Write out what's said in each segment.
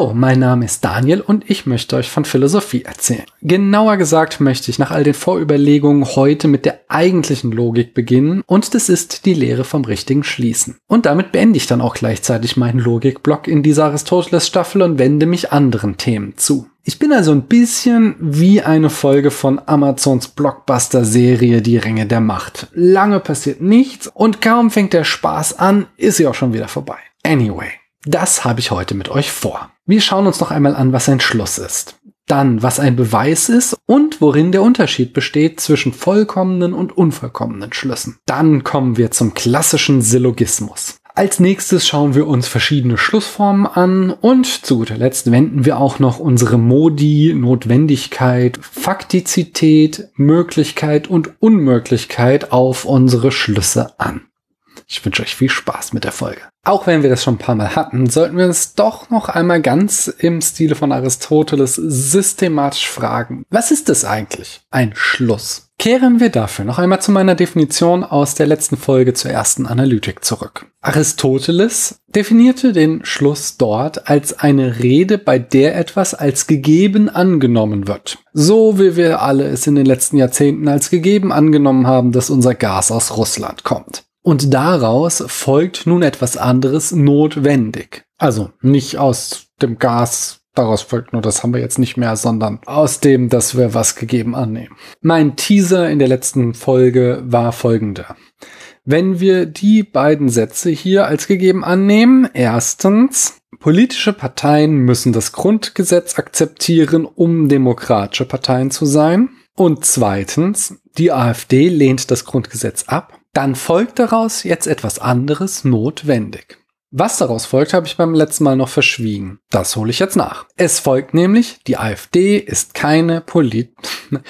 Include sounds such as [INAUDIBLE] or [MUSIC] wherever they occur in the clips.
Hallo, mein Name ist Daniel und ich möchte euch von Philosophie erzählen. Genauer gesagt möchte ich nach all den Vorüberlegungen heute mit der eigentlichen Logik beginnen und das ist die Lehre vom richtigen Schließen. Und damit beende ich dann auch gleichzeitig meinen Logikblock in dieser Aristoteles-Staffel und wende mich anderen Themen zu. Ich bin also ein bisschen wie eine Folge von Amazons Blockbuster-Serie Die Ränge der Macht. Lange passiert nichts und kaum fängt der Spaß an, ist sie auch schon wieder vorbei. Anyway. Das habe ich heute mit euch vor. Wir schauen uns noch einmal an, was ein Schluss ist. Dann, was ein Beweis ist und worin der Unterschied besteht zwischen vollkommenen und unvollkommenen Schlüssen. Dann kommen wir zum klassischen Syllogismus. Als nächstes schauen wir uns verschiedene Schlussformen an und zu guter Letzt wenden wir auch noch unsere Modi, Notwendigkeit, Faktizität, Möglichkeit und Unmöglichkeit auf unsere Schlüsse an. Ich wünsche euch viel Spaß mit der Folge. Auch wenn wir das schon ein paar Mal hatten, sollten wir uns doch noch einmal ganz im Stile von Aristoteles systematisch fragen, was ist es eigentlich? Ein Schluss. Kehren wir dafür noch einmal zu meiner Definition aus der letzten Folge zur ersten Analytik zurück. Aristoteles definierte den Schluss dort als eine Rede, bei der etwas als gegeben angenommen wird. So wie wir alle es in den letzten Jahrzehnten als gegeben angenommen haben, dass unser Gas aus Russland kommt. Und daraus folgt nun etwas anderes notwendig. Also nicht aus dem Gas, daraus folgt nur, das haben wir jetzt nicht mehr, sondern aus dem, dass wir was gegeben annehmen. Mein Teaser in der letzten Folge war folgender. Wenn wir die beiden Sätze hier als gegeben annehmen, erstens, politische Parteien müssen das Grundgesetz akzeptieren, um demokratische Parteien zu sein. Und zweitens, die AfD lehnt das Grundgesetz ab dann folgt daraus jetzt etwas anderes notwendig. Was daraus folgt, habe ich beim letzten Mal noch verschwiegen. Das hole ich jetzt nach. Es folgt nämlich, die AfD ist keine Polit... [LAUGHS]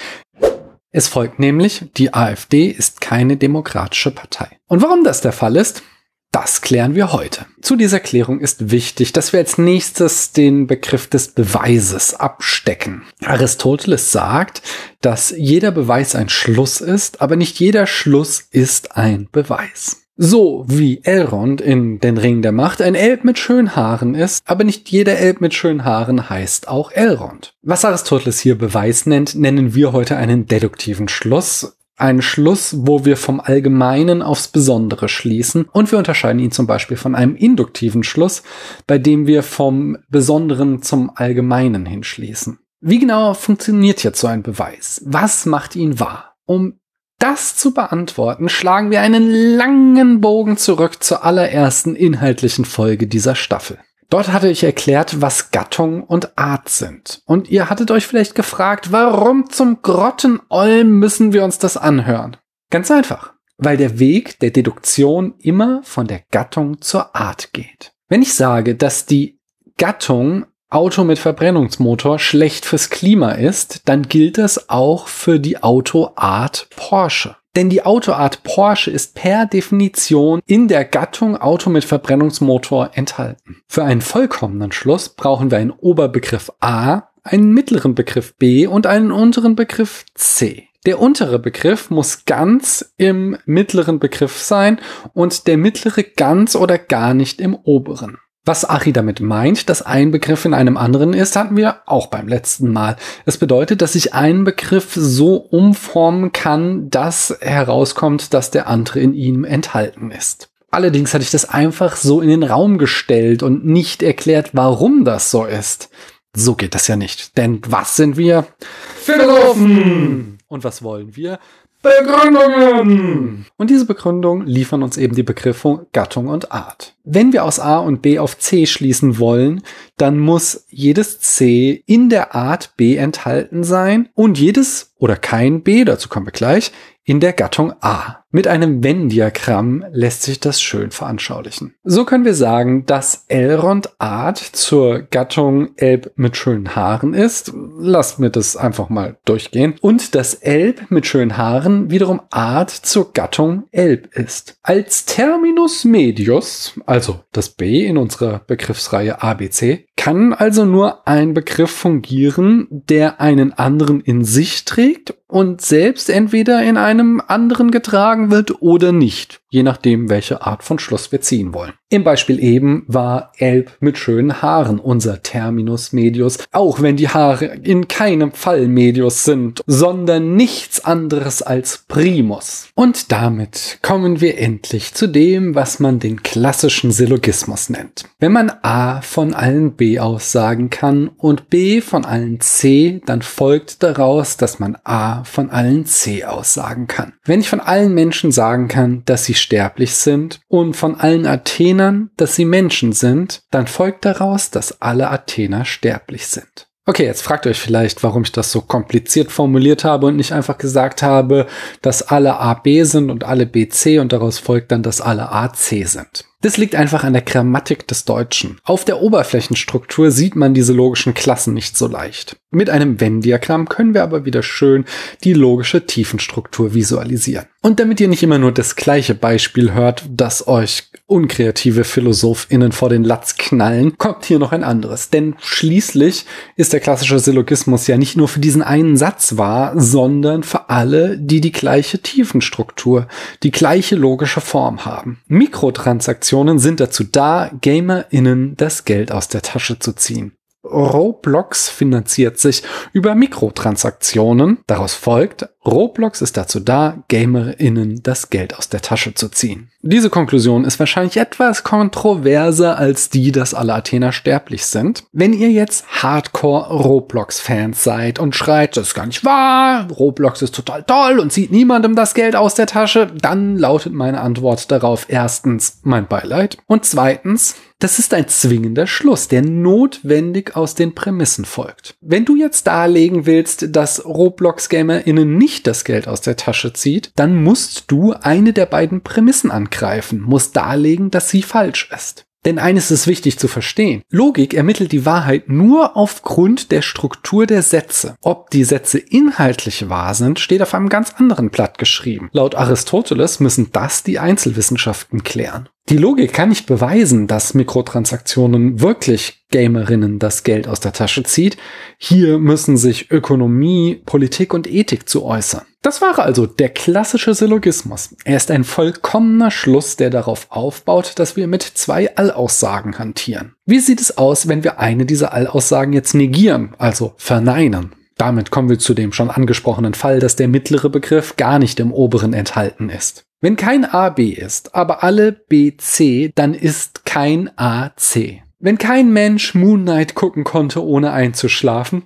Es folgt nämlich, die AfD ist keine demokratische Partei. Und warum das der Fall ist, das klären wir heute. Zu dieser Klärung ist wichtig, dass wir als nächstes den Begriff des Beweises abstecken. Aristoteles sagt, dass jeder Beweis ein Schluss ist, aber nicht jeder Schluss ist ein Beweis. So wie Elrond in Den Ring der Macht ein Elb mit schönen Haaren ist, aber nicht jeder Elb mit schönen Haaren heißt auch Elrond. Was Aristoteles hier Beweis nennt, nennen wir heute einen deduktiven Schluss ein Schluss, wo wir vom Allgemeinen aufs Besondere schließen und wir unterscheiden ihn zum Beispiel von einem induktiven Schluss, bei dem wir vom Besonderen zum Allgemeinen hinschließen. Wie genau funktioniert jetzt so ein Beweis? Was macht ihn wahr? Um das zu beantworten, schlagen wir einen langen Bogen zurück zur allerersten inhaltlichen Folge dieser Staffel. Dort hatte ich erklärt, was Gattung und Art sind. Und ihr hattet euch vielleicht gefragt, warum zum Grottenolm müssen wir uns das anhören? Ganz einfach. Weil der Weg der Deduktion immer von der Gattung zur Art geht. Wenn ich sage, dass die Gattung Auto mit Verbrennungsmotor schlecht fürs Klima ist, dann gilt das auch für die Autoart Porsche. Denn die Autoart Porsche ist per Definition in der Gattung Auto mit Verbrennungsmotor enthalten. Für einen vollkommenen Schluss brauchen wir einen Oberbegriff A, einen mittleren Begriff B und einen unteren Begriff C. Der untere Begriff muss ganz im mittleren Begriff sein und der mittlere ganz oder gar nicht im oberen. Was Ari damit meint, dass ein Begriff in einem anderen ist, hatten wir auch beim letzten Mal. Es bedeutet, dass ich einen Begriff so umformen kann, dass herauskommt, dass der andere in ihm enthalten ist. Allerdings hatte ich das einfach so in den Raum gestellt und nicht erklärt, warum das so ist. So geht das ja nicht. Denn was sind wir? Philosophen! Und was wollen wir? Begründungen! Und diese Begründungen liefern uns eben die Begriffe Gattung und Art. Wenn wir aus A und B auf C schließen wollen, dann muss jedes C in der Art B enthalten sein und jedes oder kein B, dazu kommen wir gleich, in der Gattung A. Mit einem Venn-Diagramm lässt sich das schön veranschaulichen. So können wir sagen, dass Elrond Art zur Gattung Elb mit schönen Haaren ist. Lasst mir das einfach mal durchgehen. Und dass Elb mit schönen Haaren wiederum Art zur Gattung Elb ist. Als Terminus medius, also das B in unserer Begriffsreihe ABC, kann also nur ein Begriff fungieren, der einen anderen in sich trägt und selbst entweder in einem anderen getragen wird oder nicht, je nachdem, welche Art von Schluss wir ziehen wollen. Im Beispiel eben war Elb mit schönen Haaren unser Terminus medius, auch wenn die Haare in keinem Fall medius sind, sondern nichts anderes als primus. Und damit kommen wir endlich zu dem, was man den klassischen Syllogismus nennt. Wenn man A von allen B aussagen kann und B von allen C, dann folgt daraus, dass man A von allen C aussagen kann. Wenn ich von allen Menschen sagen kann, dass sie sterblich sind und von allen Athenern Athenern, dass sie Menschen sind, dann folgt daraus, dass alle Athener sterblich sind. Okay, jetzt fragt euch vielleicht, warum ich das so kompliziert formuliert habe und nicht einfach gesagt habe, dass alle AB sind und alle BC und daraus folgt dann, dass alle AC sind. Das liegt einfach an der Grammatik des Deutschen. Auf der Oberflächenstruktur sieht man diese logischen Klassen nicht so leicht. Mit einem Venn-Diagramm können wir aber wieder schön die logische Tiefenstruktur visualisieren. Und damit ihr nicht immer nur das gleiche Beispiel hört, das euch unkreative PhilosophInnen vor den Latz knallen, kommt hier noch ein anderes. Denn schließlich ist der klassische Syllogismus ja nicht nur für diesen einen Satz wahr, sondern für alle, die die gleiche Tiefenstruktur, die gleiche logische Form haben. Mikrotransaktionen Transaktionen sind dazu da, GamerInnen das Geld aus der Tasche zu ziehen. Roblox finanziert sich über Mikrotransaktionen. Daraus folgt, Roblox ist dazu da, GamerInnen das Geld aus der Tasche zu ziehen. Diese Konklusion ist wahrscheinlich etwas kontroverser als die, dass alle Athener sterblich sind. Wenn ihr jetzt Hardcore Roblox-Fans seid und schreit, das ist gar nicht wahr, Roblox ist total toll und zieht niemandem das Geld aus der Tasche, dann lautet meine Antwort darauf erstens mein Beileid und zweitens, das ist ein zwingender Schluss, der notwendig aus den Prämissen folgt. Wenn du jetzt darlegen willst, dass Roblox-GamerInnen nicht das Geld aus der Tasche zieht, dann musst du eine der beiden Prämissen angreifen, musst darlegen, dass sie falsch ist. Denn eines ist wichtig zu verstehen. Logik ermittelt die Wahrheit nur aufgrund der Struktur der Sätze. Ob die Sätze inhaltlich wahr sind, steht auf einem ganz anderen Blatt geschrieben. Laut Aristoteles müssen das die Einzelwissenschaften klären. Die Logik kann nicht beweisen, dass Mikrotransaktionen wirklich Gamerinnen das Geld aus der Tasche zieht. Hier müssen sich Ökonomie, Politik und Ethik zu äußern. Das war also der klassische Syllogismus. Er ist ein vollkommener Schluss, der darauf aufbaut, dass wir mit zwei Allaussagen hantieren. Wie sieht es aus, wenn wir eine dieser Allaussagen jetzt negieren, also verneinen? Damit kommen wir zu dem schon angesprochenen Fall, dass der mittlere Begriff gar nicht im oberen enthalten ist. Wenn kein A B ist, aber alle B C, dann ist kein A C. Wenn kein Mensch Moon Knight gucken konnte, ohne einzuschlafen,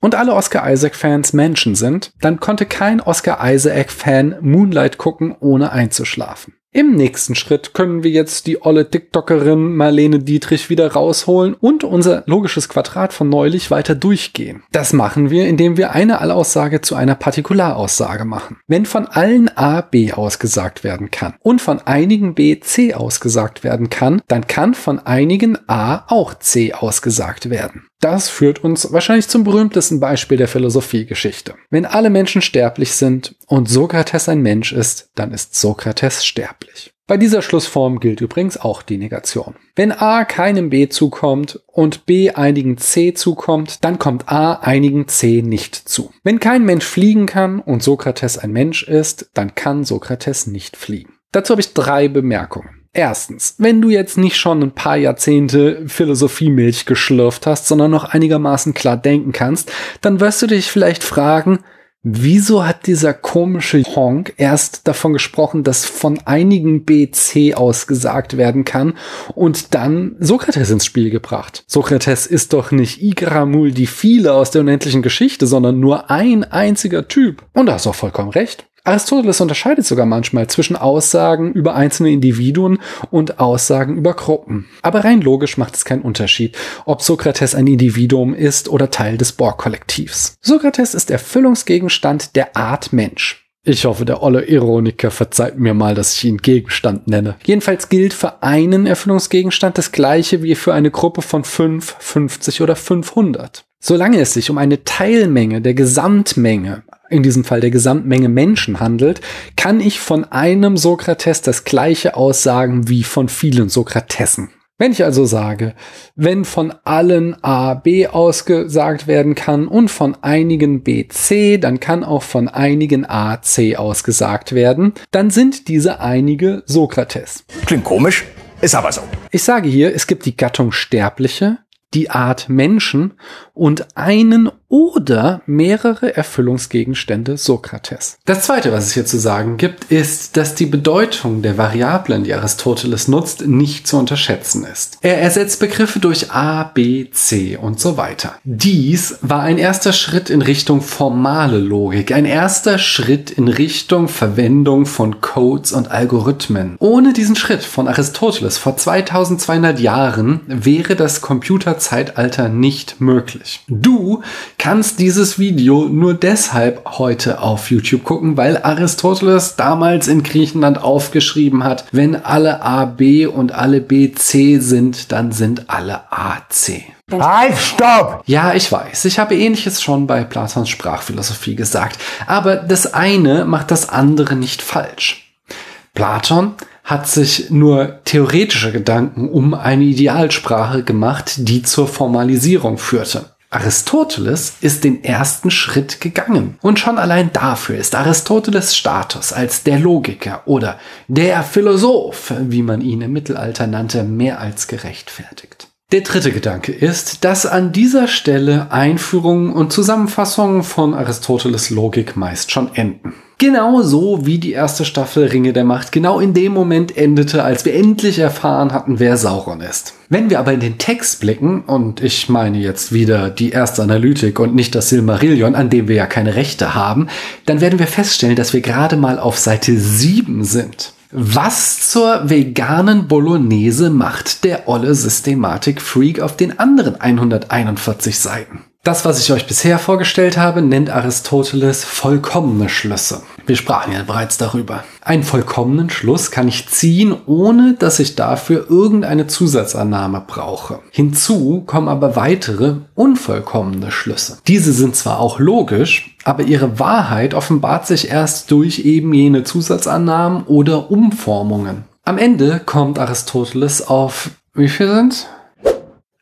und alle Oscar Isaac-Fans Menschen sind, dann konnte kein Oscar Isaac-Fan Moonlight gucken, ohne einzuschlafen. Im nächsten Schritt können wir jetzt die olle TikTokerin Marlene Dietrich wieder rausholen und unser logisches Quadrat von neulich weiter durchgehen. Das machen wir, indem wir eine Allaussage zu einer Partikularaussage machen. Wenn von allen A B ausgesagt werden kann und von einigen B C ausgesagt werden kann, dann kann von einigen A auch C ausgesagt werden. Das führt uns wahrscheinlich zum berühmtesten Beispiel der Philosophiegeschichte. Wenn alle Menschen sterblich sind und Sokrates ein Mensch ist, dann ist Sokrates sterblich. Bei dieser Schlussform gilt übrigens auch die Negation. Wenn A keinem B zukommt und B einigen C zukommt, dann kommt A einigen C nicht zu. Wenn kein Mensch fliegen kann und Sokrates ein Mensch ist, dann kann Sokrates nicht fliegen. Dazu habe ich drei Bemerkungen. Erstens, wenn du jetzt nicht schon ein paar Jahrzehnte Philosophiemilch geschlürft hast, sondern noch einigermaßen klar denken kannst, dann wirst du dich vielleicht fragen, wieso hat dieser komische Honk erst davon gesprochen, dass von einigen BC ausgesagt werden kann und dann Sokrates ins Spiel gebracht. Sokrates ist doch nicht Igramul die viele aus der unendlichen Geschichte, sondern nur ein einziger Typ. Und da hast du auch vollkommen recht. Aristoteles unterscheidet sogar manchmal zwischen Aussagen über einzelne Individuen und Aussagen über Gruppen. Aber rein logisch macht es keinen Unterschied, ob Sokrates ein Individuum ist oder Teil des Borg-Kollektivs. Sokrates ist Erfüllungsgegenstand der Art Mensch. Ich hoffe, der olle Ironiker verzeiht mir mal, dass ich ihn Gegenstand nenne. Jedenfalls gilt für einen Erfüllungsgegenstand das gleiche wie für eine Gruppe von 5, 50 oder 500. Solange es sich um eine Teilmenge der Gesamtmenge, in diesem Fall der Gesamtmenge Menschen handelt, kann ich von einem Sokrates das gleiche aussagen wie von vielen Sokratesen. Wenn ich also sage, wenn von allen A B ausgesagt werden kann und von einigen B C, dann kann auch von einigen A C ausgesagt werden, dann sind diese einige Sokrates. Klingt komisch, ist aber so. Ich sage hier, es gibt die Gattung Sterbliche, die Art Menschen und einen oder mehrere Erfüllungsgegenstände Sokrates. Das zweite, was es hier zu sagen gibt, ist, dass die Bedeutung der Variablen, die Aristoteles nutzt, nicht zu unterschätzen ist. Er ersetzt Begriffe durch A, B, C und so weiter. Dies war ein erster Schritt in Richtung formale Logik, ein erster Schritt in Richtung Verwendung von Codes und Algorithmen. Ohne diesen Schritt von Aristoteles vor 2200 Jahren wäre das Computerzeitalter nicht möglich. Du kannst dieses Video nur deshalb heute auf YouTube gucken, weil Aristoteles damals in Griechenland aufgeschrieben hat, wenn alle AB und alle BC sind, dann sind alle AC. Halt, stopp! Ja, ich weiß, ich habe ähnliches schon bei Platons Sprachphilosophie gesagt, aber das eine macht das andere nicht falsch. Platon hat sich nur theoretische Gedanken um eine Idealsprache gemacht, die zur Formalisierung führte. Aristoteles ist den ersten Schritt gegangen. Und schon allein dafür ist Aristoteles Status als der Logiker oder der Philosoph, wie man ihn im Mittelalter nannte, mehr als gerechtfertigt. Der dritte Gedanke ist, dass an dieser Stelle Einführungen und Zusammenfassungen von Aristoteles Logik meist schon enden. Genauso wie die erste Staffel Ringe der Macht genau in dem Moment endete, als wir endlich erfahren hatten, wer Sauron ist. Wenn wir aber in den Text blicken, und ich meine jetzt wieder die erste Analytik und nicht das Silmarillion, an dem wir ja keine Rechte haben, dann werden wir feststellen, dass wir gerade mal auf Seite 7 sind. Was zur veganen Bolognese macht der olle Systematik-Freak auf den anderen 141 Seiten? Das, was ich euch bisher vorgestellt habe, nennt Aristoteles vollkommene Schlüsse. Wir sprachen ja bereits darüber. Einen vollkommenen Schluss kann ich ziehen, ohne dass ich dafür irgendeine Zusatzannahme brauche. Hinzu kommen aber weitere unvollkommene Schlüsse. Diese sind zwar auch logisch, aber ihre Wahrheit offenbart sich erst durch eben jene Zusatzannahmen oder Umformungen. Am Ende kommt Aristoteles auf, wie viel sind's?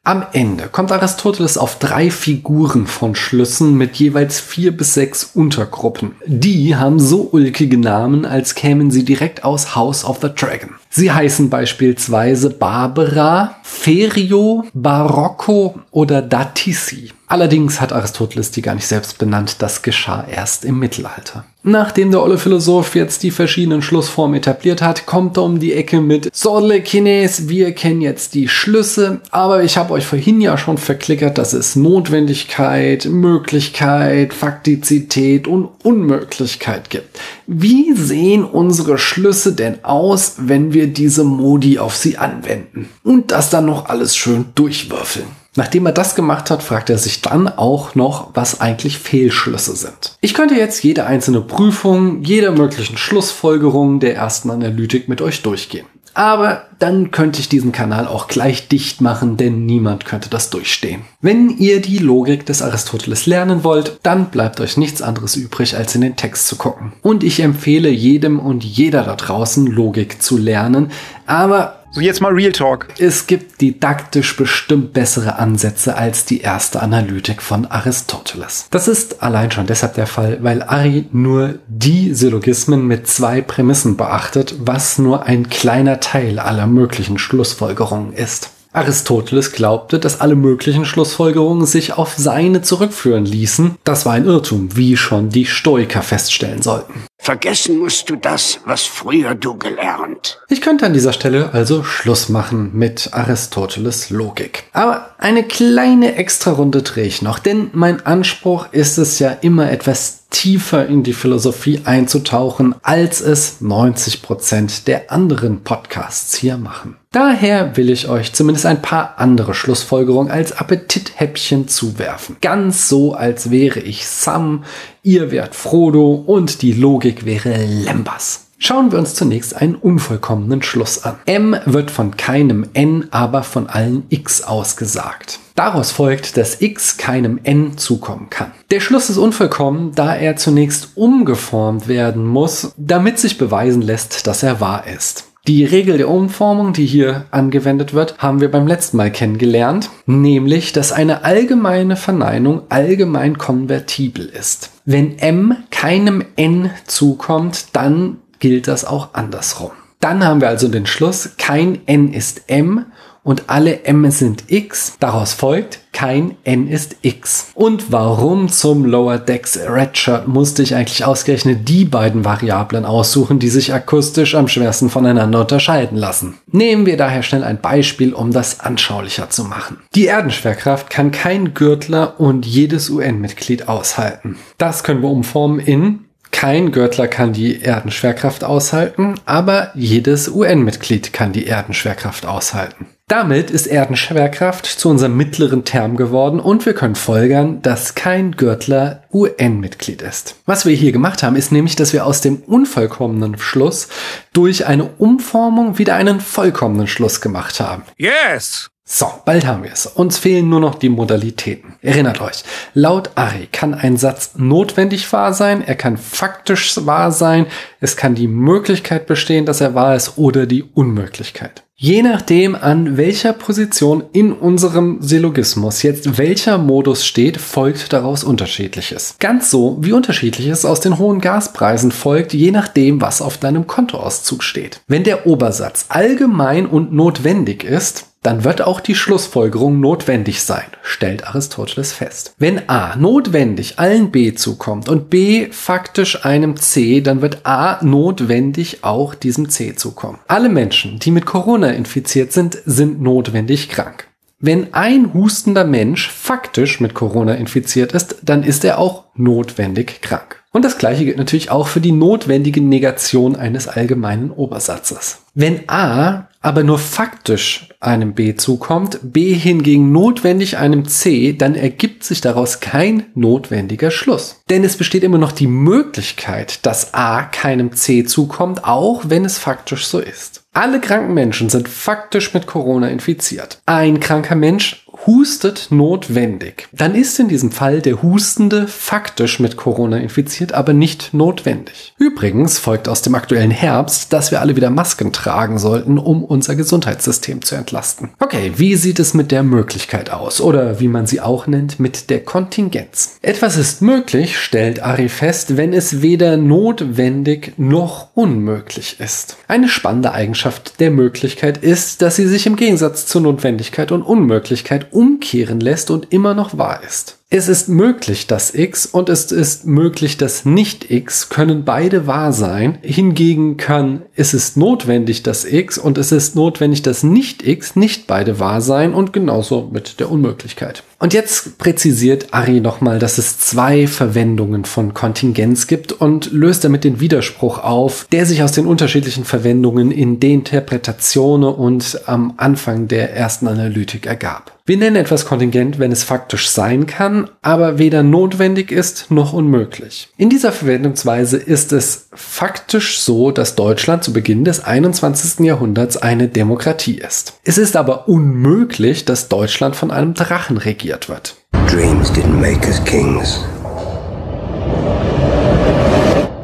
Am Ende kommt Aristoteles auf drei Figuren von Schlüssen mit jeweils vier bis sechs Untergruppen. Die haben so ulkige Namen, als kämen sie direkt aus House of the Dragon. Sie heißen beispielsweise Barbara, Ferio, Barocco oder Datisi. Allerdings hat Aristoteles die gar nicht selbst benannt, das geschah erst im Mittelalter. Nachdem der olle Philosoph jetzt die verschiedenen Schlussformen etabliert hat, kommt er um die Ecke mit Sordle Kines, wir kennen jetzt die Schlüsse, aber ich habe euch vorhin ja schon verklickert, dass es Notwendigkeit, Möglichkeit, Faktizität und Unmöglichkeit gibt. Wie sehen unsere Schlüsse denn aus, wenn wir diese Modi auf sie anwenden? Und das dann noch alles schön durchwürfeln. Nachdem er das gemacht hat, fragt er sich dann auch noch, was eigentlich Fehlschlüsse sind. Ich könnte jetzt jede einzelne Prüfung, jeder möglichen Schlussfolgerung der ersten Analytik mit euch durchgehen. Aber dann könnte ich diesen Kanal auch gleich dicht machen, denn niemand könnte das durchstehen. Wenn ihr die Logik des Aristoteles lernen wollt, dann bleibt euch nichts anderes übrig, als in den Text zu gucken. Und ich empfehle jedem und jeder da draußen Logik zu lernen, aber so, jetzt mal Real Talk. Es gibt didaktisch bestimmt bessere Ansätze als die erste Analytik von Aristoteles. Das ist allein schon deshalb der Fall, weil Ari nur die Syllogismen mit zwei Prämissen beachtet, was nur ein kleiner Teil aller möglichen Schlussfolgerungen ist. Aristoteles glaubte, dass alle möglichen Schlussfolgerungen sich auf seine zurückführen ließen. Das war ein Irrtum, wie schon die Stoiker feststellen sollten. Vergessen musst du das, was früher du gelernt. Ich könnte an dieser Stelle also Schluss machen mit Aristoteles Logik. Aber eine kleine Extrarunde drehe ich noch, denn mein Anspruch ist es ja immer etwas tiefer in die Philosophie einzutauchen, als es 90 Prozent der anderen Podcasts hier machen. Daher will ich euch zumindest ein paar andere Schlussfolgerungen als Appetithäppchen zuwerfen. Ganz so, als wäre ich Sam, ihr wärt Frodo und die Logik wäre Lembas. Schauen wir uns zunächst einen unvollkommenen Schluss an. M wird von keinem N, aber von allen X ausgesagt. Daraus folgt, dass x keinem n zukommen kann. Der Schluss ist unvollkommen, da er zunächst umgeformt werden muss, damit sich beweisen lässt, dass er wahr ist. Die Regel der Umformung, die hier angewendet wird, haben wir beim letzten Mal kennengelernt, nämlich, dass eine allgemeine Verneinung allgemein konvertibel ist. Wenn m keinem n zukommt, dann gilt das auch andersrum. Dann haben wir also den Schluss, kein n ist m und alle m sind x. Daraus folgt, kein n ist x. Und warum zum Lower Decks Redshirt musste ich eigentlich ausgerechnet die beiden Variablen aussuchen, die sich akustisch am schwersten voneinander unterscheiden lassen? Nehmen wir daher schnell ein Beispiel, um das anschaulicher zu machen. Die Erdenschwerkraft kann kein Gürtler und jedes UN-Mitglied aushalten. Das können wir umformen in kein Gürtler kann die Erdenschwerkraft aushalten, aber jedes UN-Mitglied kann die Erdenschwerkraft aushalten. Damit ist Erdenschwerkraft zu unserem mittleren Term geworden und wir können folgern, dass kein Gürtler UN-Mitglied ist. Was wir hier gemacht haben, ist nämlich, dass wir aus dem unvollkommenen Schluss durch eine Umformung wieder einen vollkommenen Schluss gemacht haben. Yes! So, bald haben wir es. Uns fehlen nur noch die Modalitäten. Erinnert euch, laut Ari kann ein Satz notwendig wahr sein, er kann faktisch wahr sein, es kann die Möglichkeit bestehen, dass er wahr ist oder die Unmöglichkeit. Je nachdem, an welcher Position in unserem Syllogismus jetzt welcher Modus steht, folgt daraus unterschiedliches. Ganz so, wie unterschiedliches aus den hohen Gaspreisen folgt, je nachdem, was auf deinem Kontoauszug steht. Wenn der Obersatz allgemein und notwendig ist, dann wird auch die Schlussfolgerung notwendig sein, stellt Aristoteles fest. Wenn A notwendig allen B zukommt und B faktisch einem C, dann wird A notwendig auch diesem C zukommen. Alle Menschen, die mit Corona infiziert sind, sind notwendig krank. Wenn ein hustender Mensch faktisch mit Corona infiziert ist, dann ist er auch notwendig krank. Und das gleiche gilt natürlich auch für die notwendige Negation eines allgemeinen Obersatzes. Wenn A aber nur faktisch einem B zukommt, B hingegen notwendig einem C, dann ergibt sich daraus kein notwendiger Schluss. Denn es besteht immer noch die Möglichkeit, dass A keinem C zukommt, auch wenn es faktisch so ist. Alle kranken Menschen sind faktisch mit Corona infiziert. Ein kranker Mensch hustet notwendig. Dann ist in diesem Fall der Hustende faktisch mit Corona infiziert, aber nicht notwendig. Übrigens folgt aus dem aktuellen Herbst, dass wir alle wieder Masken tragen sollten, um unser Gesundheitssystem zu entlasten. Okay, wie sieht es mit der Möglichkeit aus? Oder wie man sie auch nennt, mit der Kontingenz. Etwas ist möglich, stellt Ari fest, wenn es weder notwendig noch unmöglich ist. Eine spannende Eigenschaft der Möglichkeit ist, dass sie sich im Gegensatz zur Notwendigkeit und Unmöglichkeit umkehren lässt und immer noch wahr ist. Es ist möglich, dass x und es ist möglich, dass nicht x können beide wahr sein. Hingegen kann es ist notwendig, dass x und es ist notwendig, dass nicht x nicht beide wahr sein und genauso mit der Unmöglichkeit. Und jetzt präzisiert Ari nochmal, dass es zwei Verwendungen von Kontingenz gibt und löst damit den Widerspruch auf, der sich aus den unterschiedlichen Verwendungen in Deinterpretationen und am Anfang der ersten Analytik ergab. Wir nennen etwas kontingent, wenn es faktisch sein kann, aber weder notwendig ist noch unmöglich. In dieser Verwendungsweise ist es faktisch so, dass Deutschland zu Beginn des 21. Jahrhunderts eine Demokratie ist. Es ist aber unmöglich, dass Deutschland von einem Drachen regiert wird. Dreams didn't make us kings.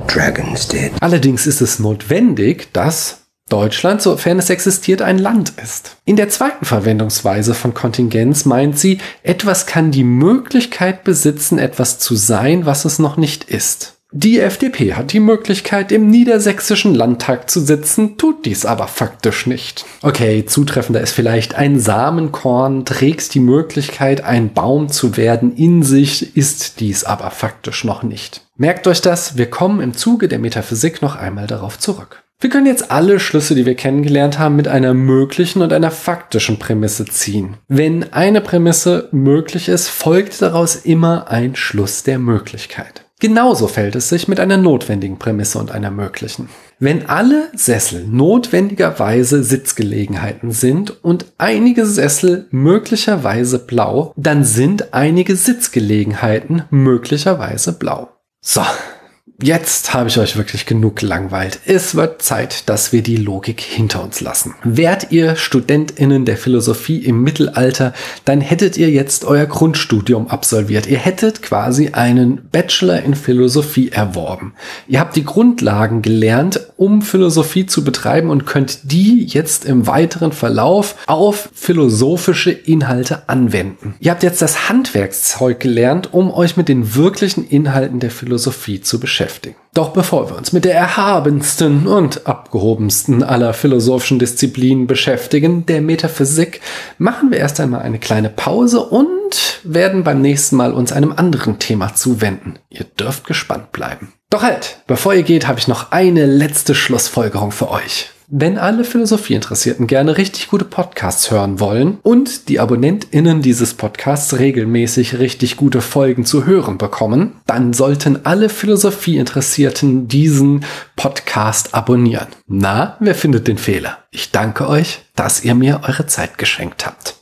Dragons did. Allerdings ist es notwendig, dass Deutschland, sofern es existiert, ein Land ist. In der zweiten Verwendungsweise von Kontingenz meint sie, etwas kann die Möglichkeit besitzen, etwas zu sein, was es noch nicht ist. Die FDP hat die Möglichkeit, im niedersächsischen Landtag zu sitzen, tut dies aber faktisch nicht. Okay, zutreffender ist vielleicht ein Samenkorn, trägt die Möglichkeit, ein Baum zu werden in sich, ist dies aber faktisch noch nicht. Merkt euch das, wir kommen im Zuge der Metaphysik noch einmal darauf zurück. Wir können jetzt alle Schlüsse, die wir kennengelernt haben, mit einer möglichen und einer faktischen Prämisse ziehen. Wenn eine Prämisse möglich ist, folgt daraus immer ein Schluss der Möglichkeit. Genauso fällt es sich mit einer notwendigen Prämisse und einer möglichen. Wenn alle Sessel notwendigerweise Sitzgelegenheiten sind und einige Sessel möglicherweise blau, dann sind einige Sitzgelegenheiten möglicherweise blau. So, Jetzt habe ich euch wirklich genug gelangweilt. Es wird Zeit, dass wir die Logik hinter uns lassen. Wärt ihr StudentInnen der Philosophie im Mittelalter, dann hättet ihr jetzt euer Grundstudium absolviert. Ihr hättet quasi einen Bachelor in Philosophie erworben. Ihr habt die Grundlagen gelernt, um Philosophie zu betreiben und könnt die jetzt im weiteren Verlauf auf philosophische Inhalte anwenden. Ihr habt jetzt das Handwerkszeug gelernt, um euch mit den wirklichen Inhalten der Philosophie zu beschäftigen beschäftigen. Doch bevor wir uns mit der erhabensten und abgehobensten aller philosophischen Disziplinen beschäftigen, der Metaphysik, machen wir erst einmal eine kleine Pause und werden beim nächsten Mal uns einem anderen Thema zuwenden. Ihr dürft gespannt bleiben. Doch halt, bevor ihr geht, habe ich noch eine letzte Schlussfolgerung für euch. Wenn alle Philosophieinteressierten gerne richtig gute Podcasts hören wollen und die AbonnentInnen dieses Podcasts regelmäßig richtig gute Folgen zu hören bekommen, dann sollten alle Philosophieinteressierten diesen Podcast abonnieren. Na, wer findet den Fehler? Ich danke euch, dass ihr mir eure Zeit geschenkt habt.